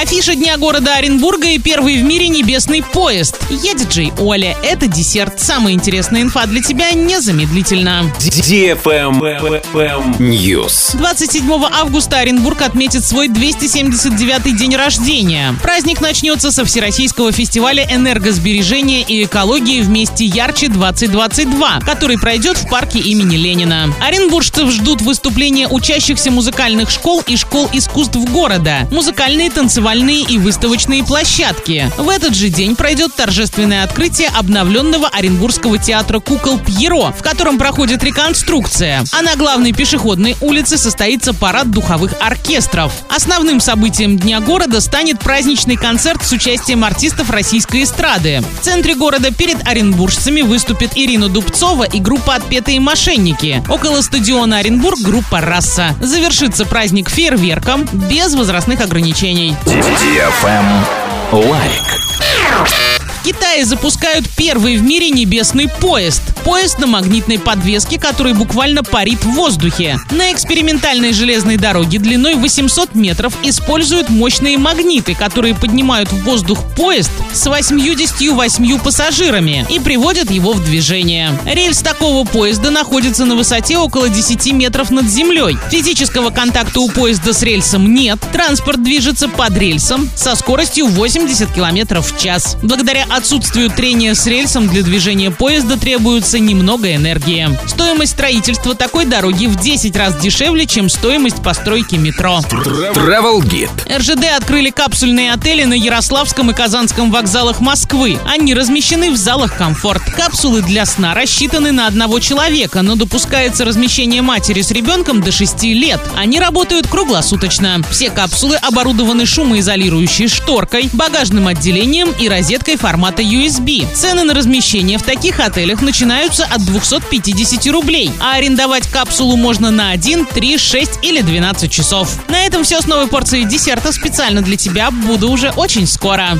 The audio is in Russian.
Афиша Дня города Оренбурга и первый в мире небесный поезд. Я диджей Оля. Это десерт. Самая интересная инфа для тебя незамедлительно. News. 27 августа Оренбург отметит свой 279-й день рождения. Праздник начнется со Всероссийского фестиваля энергосбережения и экологии вместе ярче 2022, который пройдет в парке имени Ленина. Оренбуржцев ждут выступления учащихся музыкальных школ и школ искусств города, музыкальные, танцевальные и выставочные площадки. В этот же день пройдет торжественное открытие обновленного Оренбургского театра кукол Пьеро, в котором проходит реконструкция. А на главной пешеходной улице состоится парад духовых оркестров. Основным событием Дня города станет праздничный концерт с участием артистов российской эстрады. В центре города перед оренбуржцами выступит Ирина Дубцова и группа «Отпетые мошенники». Около стадиона Оренбург группа «Раса». Завершится праздник фейерверком без возрастных ограничений. Лайк. В Китае запускают первый в мире небесный поезд. Поезд на магнитной подвеске, который буквально парит в воздухе. На экспериментальной железной дороге длиной 800 метров используют мощные магниты, которые поднимают в воздух поезд с 88 пассажирами и приводят его в движение. Рельс такого поезда находится на высоте около 10 метров над землей. Физического контакта у поезда с рельсом нет. Транспорт движется под рельсом со скоростью 80 километров в час. Благодаря отсутствию трения с рельсом для движения поезда требуется немного энергии. Стоимость строительства такой дороги в 10 раз дешевле, чем стоимость постройки метро. Travel Guide. РЖД открыли капсульные отели на Ярославском и Казанском вокзалах Москвы. Они размещены в залах «Комфорт». Капсулы для сна рассчитаны на одного человека, но допускается размещение матери с ребенком до 6 лет. Они работают круглосуточно. Все капсулы оборудованы шумоизолирующей шторкой, багажным отделением и розеткой формата USB. Цены на размещение в таких отелях начинаются от 250 рублей, а арендовать капсулу можно на 1, 3, 6 или 12 часов. На этом все с новой порцией десерта специально для тебя. Буду уже очень скоро.